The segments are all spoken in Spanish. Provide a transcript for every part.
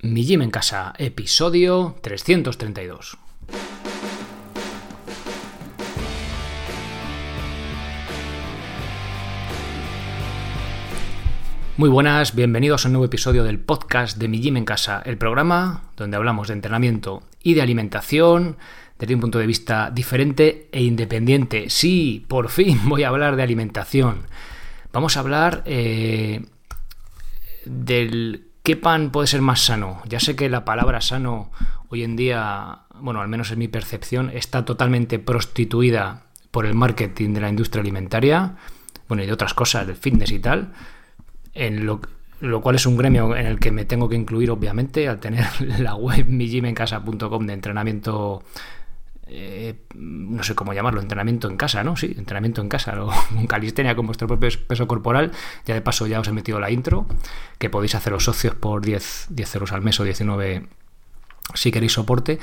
Mi Gym en Casa, episodio 332. Muy buenas, bienvenidos a un nuevo episodio del podcast de Mi Gym en Casa, el programa donde hablamos de entrenamiento y de alimentación desde un punto de vista diferente e independiente. Sí, por fin voy a hablar de alimentación. Vamos a hablar eh, del ¿Qué pan puede ser más sano? Ya sé que la palabra sano hoy en día, bueno, al menos en mi percepción, está totalmente prostituida por el marketing de la industria alimentaria, bueno, y de otras cosas, del fitness y tal, en lo, cual es un gremio en el que me tengo que incluir, obviamente, al tener la web mijimencasa.com de entrenamiento eh, no sé cómo llamarlo, entrenamiento en casa, ¿no? Sí, entrenamiento en casa, o un calistenia con vuestro propio peso corporal. Ya de paso ya os he metido la intro, que podéis hacer los socios por 10, 10 euros al mes o 19 si queréis soporte.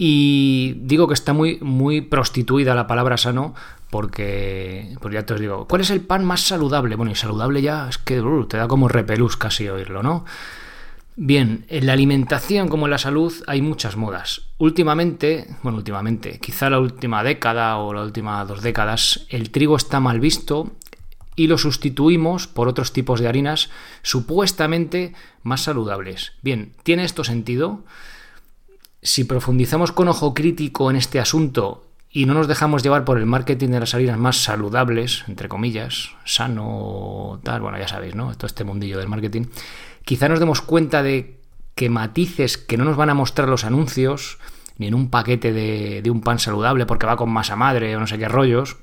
Y digo que está muy, muy prostituida la palabra sano porque, pues ya te os digo, ¿cuál es el pan más saludable? Bueno, y saludable ya es que uh, te da como repelús casi oírlo, ¿no? Bien, en la alimentación como en la salud hay muchas modas. Últimamente, bueno, últimamente, quizá la última década o la última dos décadas, el trigo está mal visto y lo sustituimos por otros tipos de harinas supuestamente más saludables. Bien, ¿tiene esto sentido? Si profundizamos con ojo crítico en este asunto y no nos dejamos llevar por el marketing de las harinas más saludables, entre comillas, sano, tal, bueno, ya sabéis, ¿no? Todo este mundillo del marketing quizá nos demos cuenta de que matices que no nos van a mostrar los anuncios, ni en un paquete de, un pan saludable porque va con masa madre o no sé qué rollos,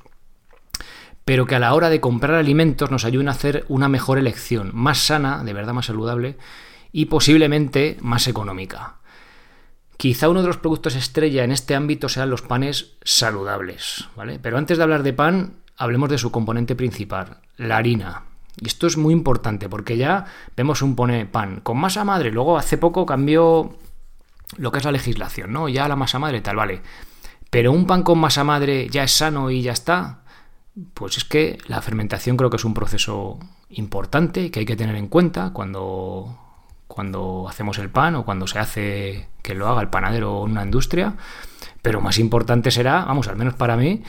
pero que a la hora de comprar alimentos nos ayuden a hacer una mejor elección, más sana, de verdad más saludable y posiblemente más económica. Quizá uno de los productos estrella en este ámbito sean los panes saludables, ¿vale? Pero antes de hablar de pan, hablemos de su componente principal, la harina. Y esto es muy importante porque ya vemos un pone pan con masa madre. Luego hace poco cambió lo que es la legislación, ¿no? Ya la masa madre tal, vale. Pero un pan con masa madre ya es sano y ya está. Pues es que la fermentación creo que es un proceso importante que hay que tener en cuenta cuando, cuando hacemos el pan o cuando se hace que lo haga el panadero o una industria. Pero más importante será, vamos, al menos para mí,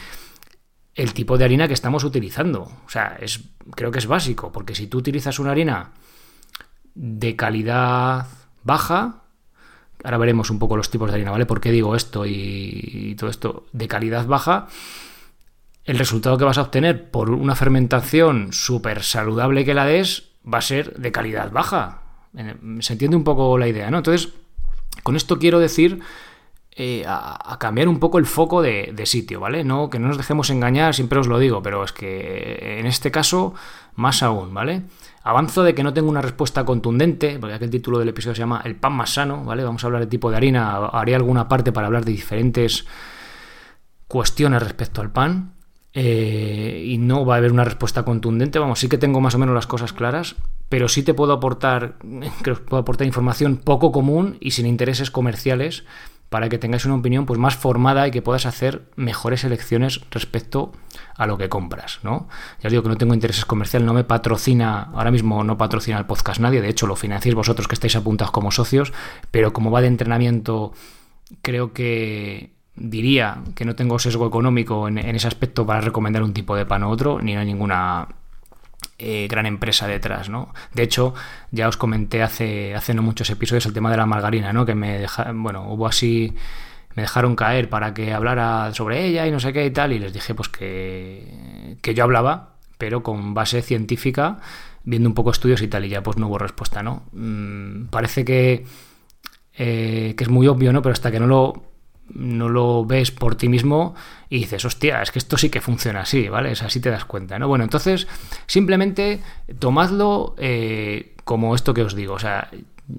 el tipo de harina que estamos utilizando. O sea, es, creo que es básico, porque si tú utilizas una harina de calidad baja, ahora veremos un poco los tipos de harina, ¿vale? ¿Por qué digo esto y, todo esto? De calidad baja, el resultado que vas a obtener por una fermentación súper saludable que la des va a ser de calidad baja. Se entiende un poco la idea, ¿no? Entonces, con esto quiero decir eh, a, cambiar un poco el foco de, sitio, ¿vale? No, que no nos dejemos engañar, siempre os lo digo, pero es que en este caso, más aún, ¿vale? Avanzo de que no tengo una respuesta contundente, porque aquí el título del episodio se llama El pan más sano, ¿vale? Vamos a hablar de tipo de harina, haré alguna parte para hablar de diferentes cuestiones respecto al pan. Eh, y no va a haber una respuesta contundente. Vamos, sí que tengo más o menos las cosas claras, pero sí te puedo aportar, creo que puedo aportar información poco común y sin intereses comerciales para que tengáis una opinión pues, más formada y que puedas hacer mejores elecciones respecto a lo que compras. ¿no? Ya os digo que no tengo intereses comerciales, no me patrocina, ahora mismo no patrocina el podcast nadie, de hecho lo financiáis vosotros que estáis apuntados como socios, pero como va de entrenamiento, creo que diría que no tengo sesgo económico en, ese aspecto para recomendar un tipo de pan u otro, ni hay ninguna eh, gran empresa detrás, ¿no? De hecho, ya os comenté hace, hace no muchos episodios el tema de la margarina, ¿no? Que me dejaron, bueno, hubo así, me dejaron caer para que hablara sobre ella y no sé qué y tal, y les dije pues que, que yo hablaba, pero con base científica, viendo un poco estudios y tal, y ya pues no hubo respuesta, ¿no? Mm, parece que, eh, que es muy obvio, ¿no? Pero hasta que no lo no lo ves por ti mismo y dices, hostia, es que esto sí que funciona así, ¿vale? Es así te das cuenta, ¿no? Bueno, entonces simplemente tomadlo eh, como esto que os digo, o sea,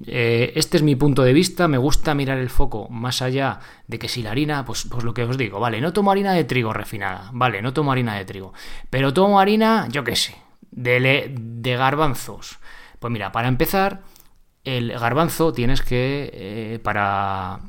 eh, este es mi punto de vista, me gusta mirar el foco más allá de que si la harina, pues, pues lo que os digo, vale, no tomo harina de trigo refinada, vale, no tomo harina de trigo, pero tomo harina, yo qué sé, de, de garbanzos. Pues mira, para empezar, el garbanzo tienes que, eh, para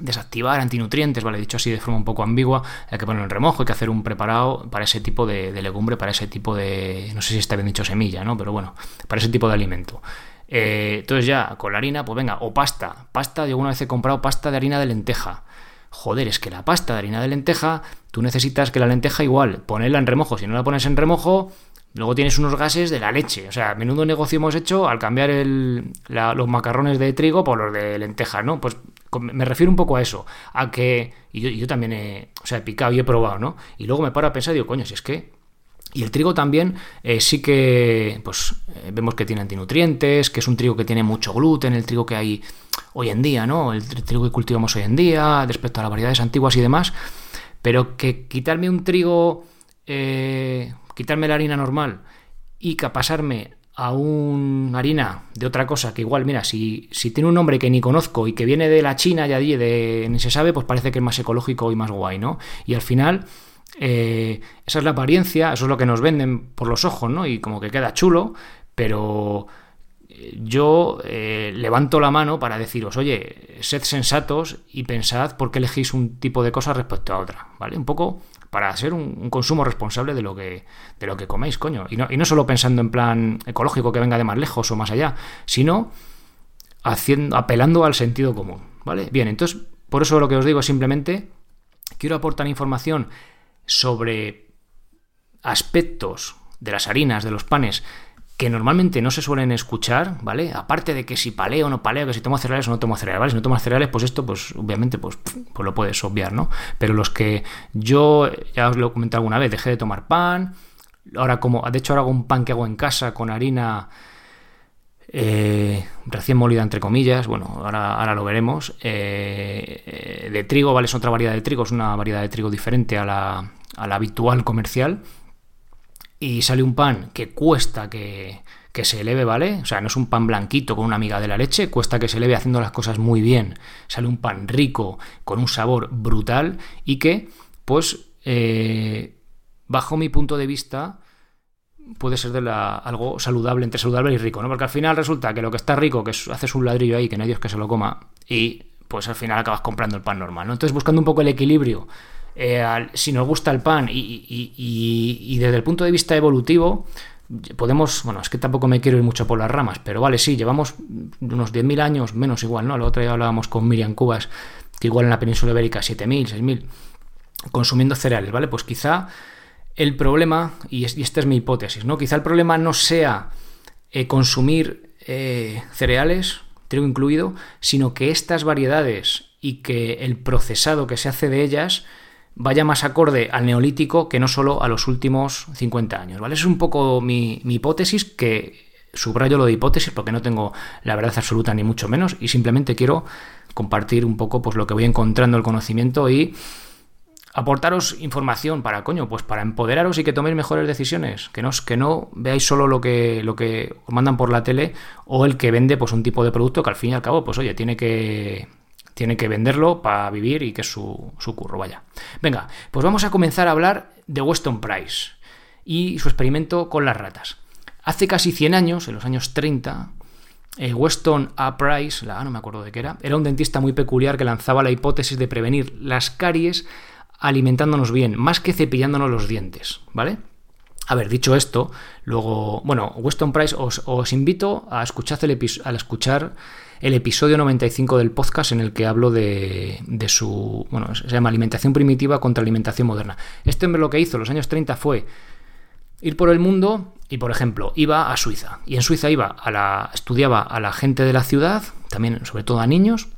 desactivar antinutrientes, ¿vale? Dicho así de forma un poco ambigua, hay que poner en remojo, hay que hacer un preparado para ese tipo de, legumbre, para ese tipo de, no sé si está bien dicho semilla, ¿no? Pero bueno, para ese tipo de alimento. Eh, entonces ya, con la harina, pues venga, o pasta. Pasta, yo alguna vez he comprado pasta de harina de lenteja. Joder, es que la pasta de harina de lenteja, tú necesitas que la lenteja igual, ponerla en remojo. Si no la pones en remojo, luego tienes unos gases de la leche. O sea, menudo negocio hemos hecho al cambiar los macarrones de trigo por los de lenteja, ¿no? Pues me refiero un poco a eso, a que, y yo, también he, o sea, he picado y he probado, ¿no? Y luego me paro a pensar y digo, coño, si es que y el trigo también eh, sí que pues eh, vemos que tiene antinutrientes, que es un trigo que tiene mucho gluten, el trigo que hay hoy en día, ¿no? El trigo que cultivamos hoy en día, respecto a las variedades antiguas y demás. Pero que quitarme un trigo, eh, quitarme la harina normal y pasarme a una harina de otra cosa, que igual, mira, si, si tiene un nombre que ni conozco y que viene de la China y allí ni se sabe, pues parece que es más ecológico y más guay, ¿no? Y al final eh, esa es la apariencia, eso es lo que nos venden por los ojos, ¿no? Y como que queda chulo, pero eh, yo eh, levanto la mano para deciros, oye, sed sensatos y pensad por qué elegís un tipo de cosa respecto a otra, ¿vale? Un poco para hacer un, consumo responsable de lo que de lo que coméis, coño. Y no, y no solo pensando en plan ecológico que venga de más lejos o más allá, sino haciendo, apelando al sentido común, ¿vale? Bien, entonces, por eso lo que os digo es simplemente quiero aportar información sobre aspectos de las harinas, de los panes, que normalmente no se suelen escuchar, ¿vale? Aparte de que si paleo o no paleo, que si tomo cereales o no tomo cereales, ¿vale? Si no tomo cereales, pues esto, pues obviamente, pues, pues lo puedes obviar, ¿no? Pero los que yo, ya os lo he comentado alguna vez, dejé de tomar pan, ahora como, de hecho ahora hago un pan que hago en casa con harina eh, recién molida entre comillas, bueno, ahora, ahora lo veremos, eh, eh, de trigo, ¿vale? Es otra variedad de trigo, es una variedad de trigo diferente a la habitual comercial. Y sale un pan que cuesta que, se eleve, ¿vale? O sea, no es un pan blanquito con una amiga de la leche, cuesta que se eleve haciendo las cosas muy bien. Sale un pan rico, con un sabor brutal y que, pues, eh, bajo mi punto de vista, puede ser de la, algo saludable, entre saludable y rico, ¿no? Porque al final resulta que lo que está rico, que haces un ladrillo ahí, que nadie es que se lo coma, y pues al final acabas comprando el pan normal, ¿no? Entonces, buscando un poco el equilibrio eh, si nos gusta el pan y, desde el punto de vista evolutivo, podemos, bueno, es que tampoco me quiero ir mucho por las ramas, pero vale, sí, llevamos unos 10.000 años, menos igual, ¿no? La otra día hablábamos con Miriam Cubas, que igual en la península ibérica 7.000, 6.000, consumiendo cereales, ¿vale? Pues quizá el problema, y, esta es mi hipótesis, ¿no? Quizá el problema no sea eh, consumir eh, cereales, trigo incluido, sino que estas variedades y que el procesado que se hace de ellas vaya más acorde al neolítico que no solo a los últimos 50 años. ¿vale? Es un poco mi, hipótesis, que subrayo lo de hipótesis porque no tengo la verdad absoluta ni mucho menos y simplemente quiero compartir un poco pues, lo que voy encontrando el conocimiento y aportaros información para coño, pues para empoderaros y que toméis mejores decisiones, que no, que no veáis solo lo que, lo que os mandan por la tele o el que vende pues un tipo de producto que al fin y al cabo, pues oye, tiene que tiene que venderlo para vivir y que es su, curro, vaya. Venga, pues vamos a comenzar a hablar de Weston Price y su experimento con las ratas. Hace casi 100 años, en los años 30, eh, Weston A. Price, la, no me acuerdo de qué era, era un dentista muy peculiar que lanzaba la hipótesis de prevenir las caries alimentándonos bien, más que cepillándonos los dientes, ¿vale? A ver, dicho esto, luego, bueno, Weston Price, os, invito a escuchar el, a escuchar el episodio 95 del podcast en el que hablo de, su, bueno, se llama Alimentación primitiva contra alimentación moderna. Este hombre lo que hizo en los años 30 fue ir por el mundo y, por ejemplo, iba a Suiza. Y en Suiza iba a la, estudiaba a la gente de la ciudad, también sobre todo a niños,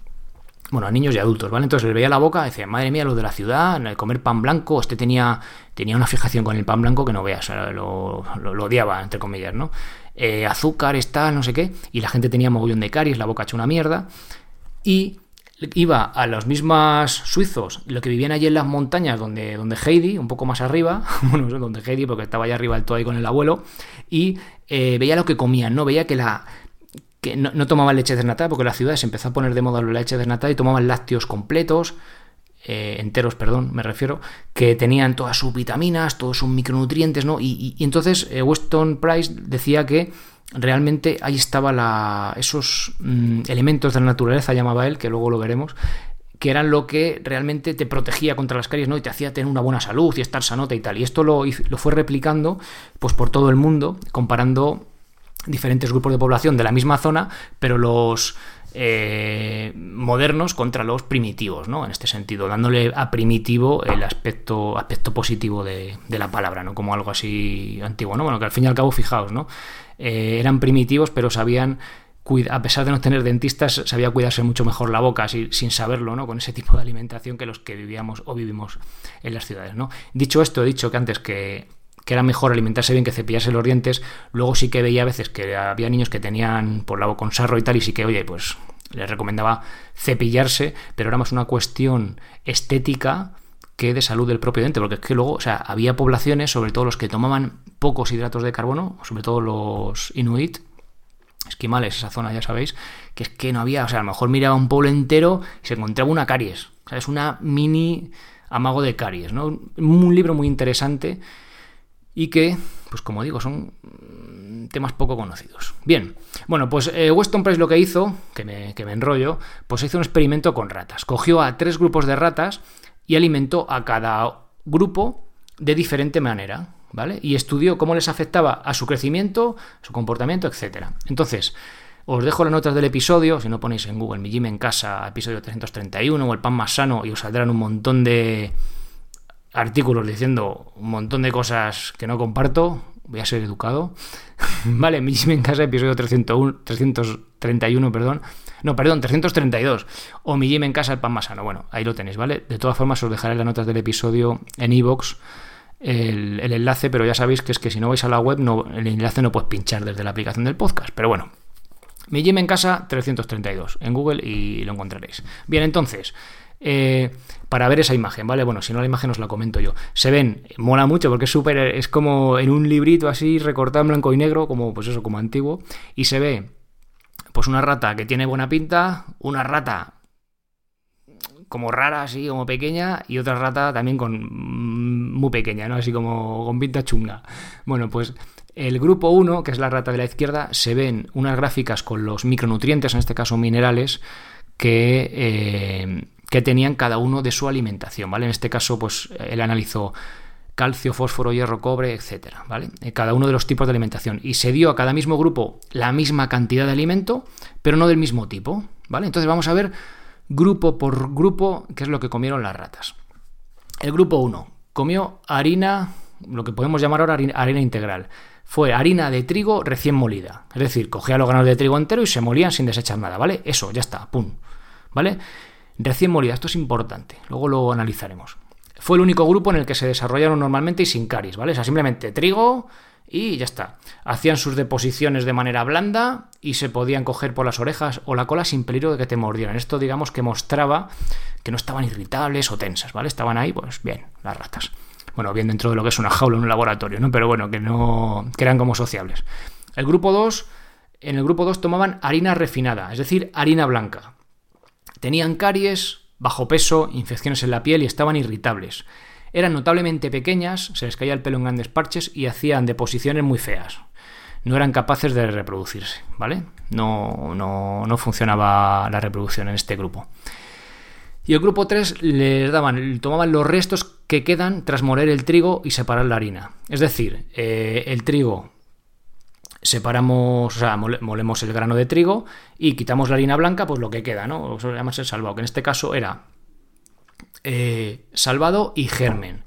bueno, a niños y adultos, ¿vale? Entonces le veía la boca y decía, madre mía, lo de la ciudad, comer pan blanco, este tenía, tenía una fijación con el pan blanco que no veas, lo, lo odiaba, entre comillas, ¿no? Eh, azúcar, está, no sé qué, y la gente tenía mogollón de caries, la boca hecha una mierda, y iba a los mismos suizos, lo que vivían allí en las montañas donde, donde Heidi, un poco más arriba, bueno, donde Heidi, porque estaba allá arriba del todo ahí con el abuelo, y eh, veía lo que comían, ¿no? Veía que la que no, no tomaban leche desnatada, porque la ciudad se empezó a poner de moda la leche desnatada y tomaban lácteos completos, eh, enteros, perdón, me refiero, que tenían todas sus vitaminas, todos sus micronutrientes, ¿no? Y, entonces eh, Weston Price decía que realmente ahí estaba la, esos mm, elementos de la naturaleza, llamaba él, que luego lo veremos, que eran lo que realmente te protegía contra las caries, ¿no? Y te hacía tener una buena salud y estar sanota y tal. Y esto lo, lo fue replicando pues por todo el mundo, comparando diferentes grupos de población de la misma zona, pero los eh, modernos contra los primitivos, ¿no? En este sentido, dándole a primitivo el aspecto, aspecto positivo de, la palabra, ¿no? Como algo así antiguo, ¿no? Bueno, que al fin y al cabo, fijaos, ¿no? Eh, eran primitivos, pero sabían a pesar de no tener dentistas, sabía cuidarse mucho mejor la boca sin saberlo, ¿no? Con ese tipo de alimentación que los que vivíamos o vivimos en las ciudades, ¿no? Dicho esto, he dicho que antes que, era mejor alimentarse bien que cepillarse los dientes, luego sí que veía a veces que había niños que tenían por la con sarro y tal, y sí que, oye, pues les recomendaba cepillarse, pero era más una cuestión estética que de salud del propio diente, porque es que luego, o sea, había poblaciones, sobre todo los que tomaban pocos hidratos de carbono, sobre todo los inuit, esquimales, esa zona ya sabéis, que es que no había, o sea, a lo mejor miraba un pueblo entero y se encontraba una caries, o sea, es una mini amago de caries, ¿no? Un libro muy interesante y que, pues como digo, son temas poco conocidos. Bien, bueno, pues eh, Weston Price lo que hizo, que me, que me enrollo, pues hizo un experimento con ratas. Cogió a tres grupos de ratas y alimentó a cada grupo de diferente manera. ¿vale? Y estudió cómo les afectaba a su crecimiento, su comportamiento, etc. Entonces, os dejo las notas del episodio, si no ponéis en Google mi gym en casa, episodio 331 o el pan más sano, y os saldrán un montón de artículos diciendo un montón de cosas que no comparto. Voy a ser educado. vale, mi gym en casa, episodio 301, 331, perdón. No, perdón, 332. O mi gym en casa, el pan más sano. Bueno, ahí lo tenéis, ¿vale? De todas formas, os dejaré las notas del episodio en iVoox el, enlace, pero ya sabéis que es que si no vais a la web, no, el enlace no puedes pinchar desde la aplicación del podcast. Pero bueno, mi gym en casa 332 en Google y lo encontraréis. Bien, entonces, eh, para ver esa imagen, ¿vale? Bueno, si no la imagen os la comento yo. Se ven, mola mucho porque es súper, es como en un librito así recortado en blanco y negro, como pues eso, como antiguo, y se ve pues una rata que tiene buena pinta, una rata como rara, así como pequeña, y otra rata también con mm, muy pequeña, ¿no? Así como con pinta chunga. Bueno, pues el grupo 1, que es la rata de la izquierda, se ven unas gráficas con los micronutrientes, en este caso minerales, que, eh, que tenían cada uno de su alimentación, ¿vale? En este caso, pues él analizó calcio, fósforo, hierro, cobre, etcétera, ¿vale? Eh, cada uno de los tipos de alimentación. Y se dio a cada mismo grupo la misma cantidad de alimento, pero no del mismo tipo, ¿vale? Entonces vamos a ver grupo por grupo, qué es lo que comieron las ratas. El grupo 1 comió harina, lo que podemos llamar ahora harina, integral. Fue harina de trigo recién molida. Es decir, cogía los granos de trigo entero y se molían sin desechar nada, ¿vale? Eso, ya está, pum. ¿Vale? Recién molida, esto es importante, luego lo analizaremos. Fue el único grupo en el que se desarrollaron normalmente y sin caries, ¿vale? O sea, simplemente trigo, y ya está. Hacían sus deposiciones de manera blanda y se podían coger por las orejas o la cola sin peligro de que te mordieran. Esto, digamos, que mostraba que no estaban irritables o tensas, ¿vale? Estaban ahí, pues bien, las ratas. Bueno, bien dentro de lo que es una jaula en un laboratorio, ¿no? Pero bueno, que no. que eran como sociables. El grupo 2. En el grupo 2 tomaban harina refinada, es decir, harina blanca. Tenían caries, bajo peso, infecciones en la piel y estaban irritables. Eran notablemente pequeñas, se les caía el pelo en grandes parches y hacían deposiciones muy feas. No eran capaces de reproducirse, ¿vale? No, no, no funcionaba la reproducción en este grupo. Y el grupo 3 les daban, tomaban los restos que quedan tras moler el trigo y separar la harina. Es decir, eh, el trigo separamos, o sea, molemos el grano de trigo y quitamos la harina blanca, pues lo que queda, ¿no? Eso se llama el salvado, que en este caso era eh, salvado y germen.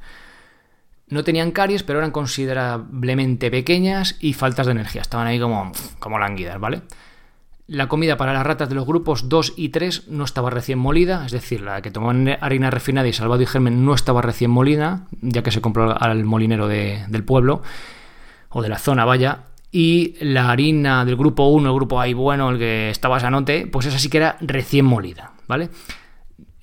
No tenían caries, pero eran considerablemente pequeñas y faltas de energía. Estaban ahí como, como languidas, ¿vale? La comida para las ratas de los grupos 2 y 3 no estaba recién molida, es decir, la que tomaban harina refinada y salvado y germen no estaba recién molida, ya que se compró al molinero del pueblo o de la zona, vaya. Y la harina del grupo 1, el grupo A bueno, el que estaba sanote, pues esa sí que era recién molida, ¿vale?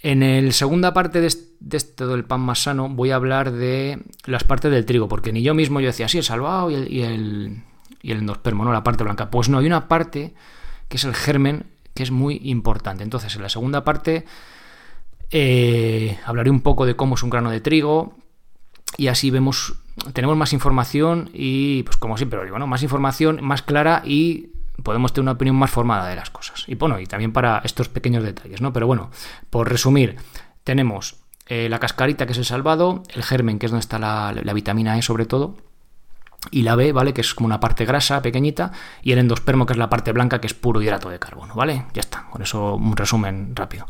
En la segunda parte de, esto del pan más sano voy a hablar de las partes del trigo, porque ni yo mismo yo decía, sí, el salvado y el, y el, y el endospermo, ¿no? La parte blanca. Pues no, hay una parte que es el germen, que es muy importante. Entonces, en la segunda parte eh, hablaré un poco de cómo es un grano de trigo y así vemos, tenemos más información y, pues como siempre lo digo. Más información más clara y podemos tener una opinión más formada de las cosas. Y bueno, y también para estos pequeños detalles, ¿no? Pero bueno, por resumir, tenemos eh, la cascarita, que es el salvado, el germen, que es donde está la, vitamina E sobre todo, y la B, ¿vale? Que es como una parte grasa pequeñita, y el endospermo, que es la parte blanca, que es puro hidrato de carbono, ¿vale? Ya está, con eso un resumen rápido.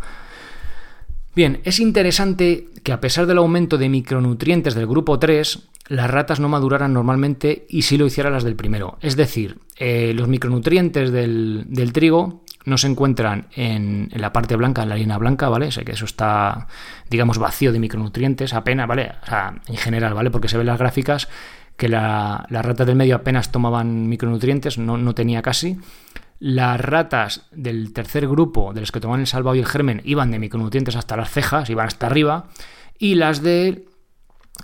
Bien, es interesante que a pesar del aumento de micronutrientes del grupo 3, las ratas no maduraran normalmente y sí lo hicieran las del primero. Es decir, eh, los micronutrientes del, trigo no se encuentran en, la parte blanca, en la harina blanca, ¿vale? Sé que eso está, digamos, vacío de micronutrientes, apenas, ¿vale? O sea, en general, ¿vale? Porque se ven las gráficas que las ratas del medio apenas tomaban micronutrientes, no, no tenía casi. Las ratas del tercer grupo, de los que tomaban el salvado y el germen, iban de micronutrientes hasta las cejas, iban hasta arriba. Y las de,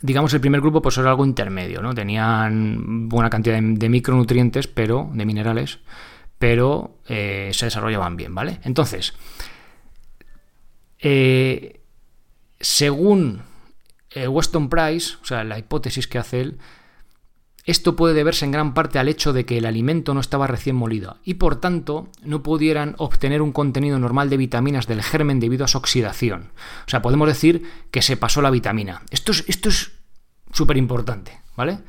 digamos, el primer grupo, pues era algo intermedio, ¿no? Tenían buena cantidad de, micronutrientes, pero, de minerales, pero eh, se desarrollaban bien, ¿vale? Entonces, eh, según eh, Weston Price, o sea, la hipótesis que hace él, esto puede deberse en gran parte al hecho de que el alimento no estaba recién molido y por tanto no pudieran obtener un contenido normal de vitaminas del germen debido a su oxidación. O sea, podemos decir que se pasó la vitamina. Esto es esto es súper importante, ¿vale?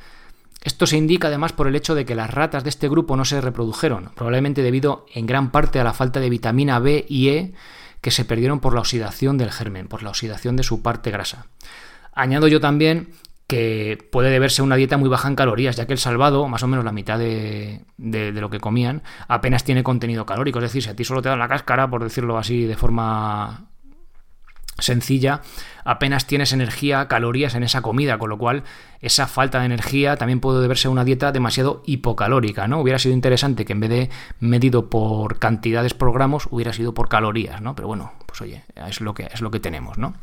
Esto se indica además por el hecho de que las ratas de este grupo no se reprodujeron, probablemente debido en gran parte a la falta de vitamina B y E que se perdieron por la oxidación del germen, por la oxidación de su parte grasa. Añado yo también que puede deberse a una dieta muy baja en calorías, ya que el salvado, más o menos la mitad de, lo que comían, apenas tiene contenido calórico. Es decir, si a ti solo te dan la cáscara, por decirlo así de forma sencilla, apenas tienes energía, calorías en esa comida, con lo cual esa falta de energía también puede deberse a una dieta demasiado hipocalórica, ¿no? Hubiera sido interesante que en vez de medido por cantidades por gramos, hubiera sido por calorías, ¿no? Pero bueno, pues oye, es lo que, es lo que tenemos, ¿no?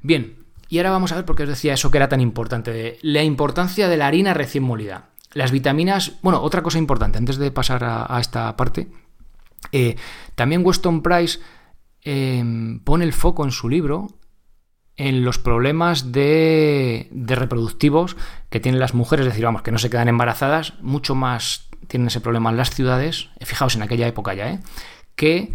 Bien, y ahora vamos a ver por qué os decía eso que era tan importante, la importancia de la harina recién molida. Las vitaminas, bueno, otra cosa importante, antes de pasar a, esta parte, eh, también Weston Price em, pone el foco en su libro en los problemas de, de, reproductivos que tienen las mujeres, es decir, vamos, que no se quedan embarazadas, mucho más tienen ese problema en las ciudades, fijaos en aquella época ya, ¿eh? que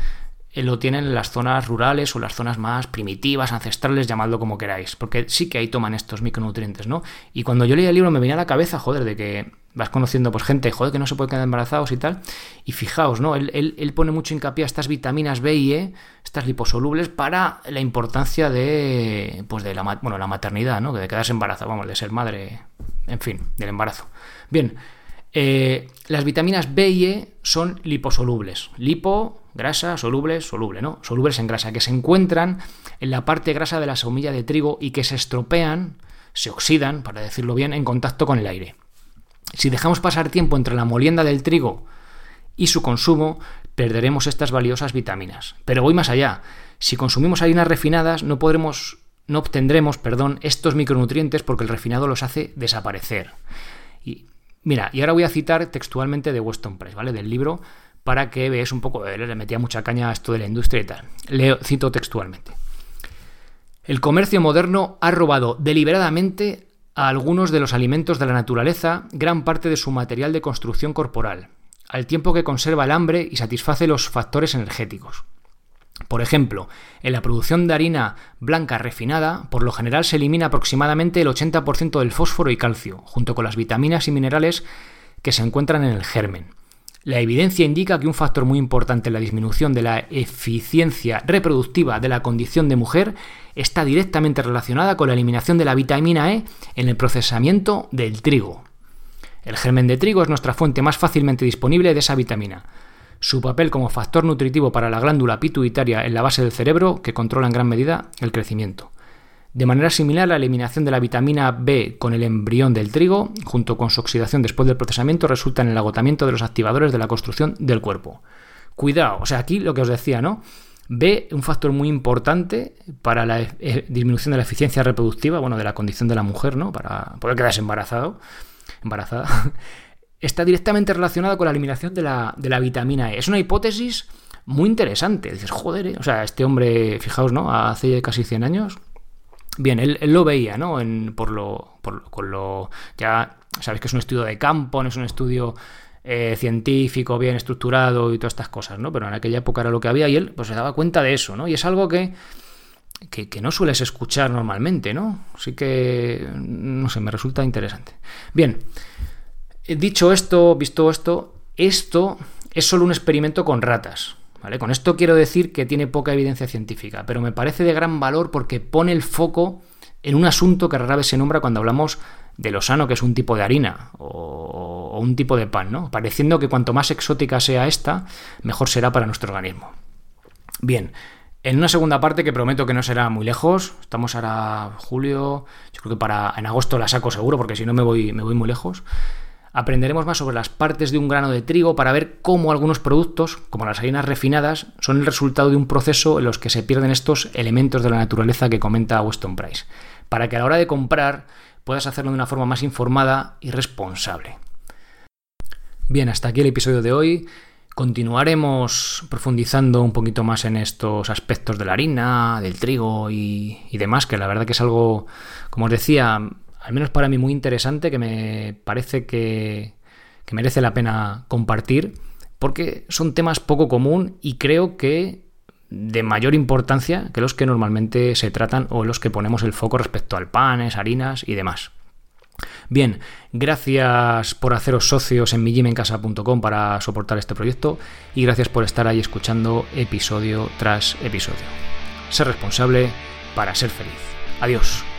lo tienen en las zonas rurales o las zonas más primitivas, ancestrales, llamadlo como queráis, porque sí que ahí toman estos micronutrientes, ¿no? Y cuando yo leí el libro me venía a la cabeza, joder, de que vas conociendo pues gente, joder, que no se puede quedar embarazados y tal, y fijaos, ¿no? Él, él, pone mucho hincapié a estas vitaminas B y E, estas liposolubles, para la importancia de, pues de la, bueno, la maternidad, ¿no? De quedarse embarazada, vamos, de ser madre, en fin, del embarazo. Bien, eh, las vitaminas B y E son liposolubles. Lipo grasa, solubles, soluble, ¿no? Solubles en grasa, que se encuentran en la parte grasa de la semilla de trigo y que se estropean, se oxidan, para decirlo bien, en contacto con el aire. Si dejamos pasar tiempo entre la molienda del trigo y su consumo, perderemos estas valiosas vitaminas. Pero voy más allá. Si consumimos harinas refinadas, no podremos no obtendremos, perdón, estos micronutrientes porque el refinado los hace desaparecer. Y mira, y ahora voy a citar textualmente de Weston Price, ¿vale? Del libro para que veáis un poco, le metía mucha caña a esto de la industria y tal. Leo, cito textualmente. El comercio moderno ha robado deliberadamente a algunos de los alimentos de la naturaleza gran parte de su material de construcción corporal, al tiempo que conserva el hambre y satisface los factores energéticos. Por ejemplo, en la producción de harina blanca refinada, por lo general se elimina aproximadamente el 80% del fósforo y calcio, junto con las vitaminas y minerales que se encuentran en el germen. La evidencia indica que un factor muy importante en la disminución de la eficiencia reproductiva de la condición de mujer está directamente relacionada con la eliminación de la vitamina E en el procesamiento del trigo. El germen de trigo es nuestra fuente más fácilmente disponible de esa vitamina. Su papel como factor nutritivo para la glándula pituitaria en la base del cerebro, que controla en gran medida el crecimiento. De manera similar, la eliminación de la vitamina B con el embrión del trigo, junto con su oxidación después del procesamiento, resulta en el agotamiento de los activadores de la construcción del cuerpo. Cuidado, o sea, aquí lo que os decía, ¿no? B, un factor muy importante para la eh, disminución de la eficiencia reproductiva, bueno, de la condición de la mujer, ¿no? Para poder quedarse embarazado, embarazada, está directamente relacionado con la eliminación de la, de la vitamina E. Es una hipótesis muy interesante. Dices, joder, ¿eh? o sea, este hombre, fijaos, ¿no? Hace casi 100 años, Bien, él, lo veía, ¿no? En, por lo, por, con lo. Ya sabéis que es un estudio de campo, no es un estudio eh, científico, bien estructurado y todas estas cosas, ¿no? Pero en aquella época era lo que había y él pues se daba cuenta de eso, ¿no? Y es algo que, que, que, no sueles escuchar normalmente, ¿no? Así que, no sé, me resulta interesante. Bien, dicho esto, visto esto, esto es solo un experimento con ratas. Con esto quiero decir que tiene poca evidencia científica, pero me parece de gran valor porque pone el foco en un asunto que rara vez se nombra cuando hablamos de lo sano, que es un tipo de harina o, un tipo de pan, ¿no? Pareciendo que cuanto más exótica sea esta, mejor será para nuestro organismo. Bien, en una segunda parte que prometo que no será muy lejos, estamos ahora julio, yo creo que para en agosto la saco seguro porque si no me voy, me voy muy lejos. Aprenderemos más sobre las partes de un grano de trigo para ver cómo algunos productos, como las harinas refinadas, son el resultado de un proceso en los que se pierden estos elementos de la naturaleza que comenta Weston Price, para que a la hora de comprar puedas hacerlo de una forma más informada y responsable. Bien, hasta aquí el episodio de hoy. Continuaremos profundizando un poquito más en estos aspectos de la harina, del trigo y, demás, que la verdad que es algo, como os decía, al menos para mí muy interesante, que me parece que, merece la pena compartir, porque son temas poco común y creo que de mayor importancia que los que normalmente se tratan o los que ponemos el foco respecto al panes, harinas y demás. Bien, gracias por haceros socios en mijimencasa.com para soportar este proyecto y gracias por estar ahí escuchando episodio tras episodio. Ser responsable para ser feliz. Adiós.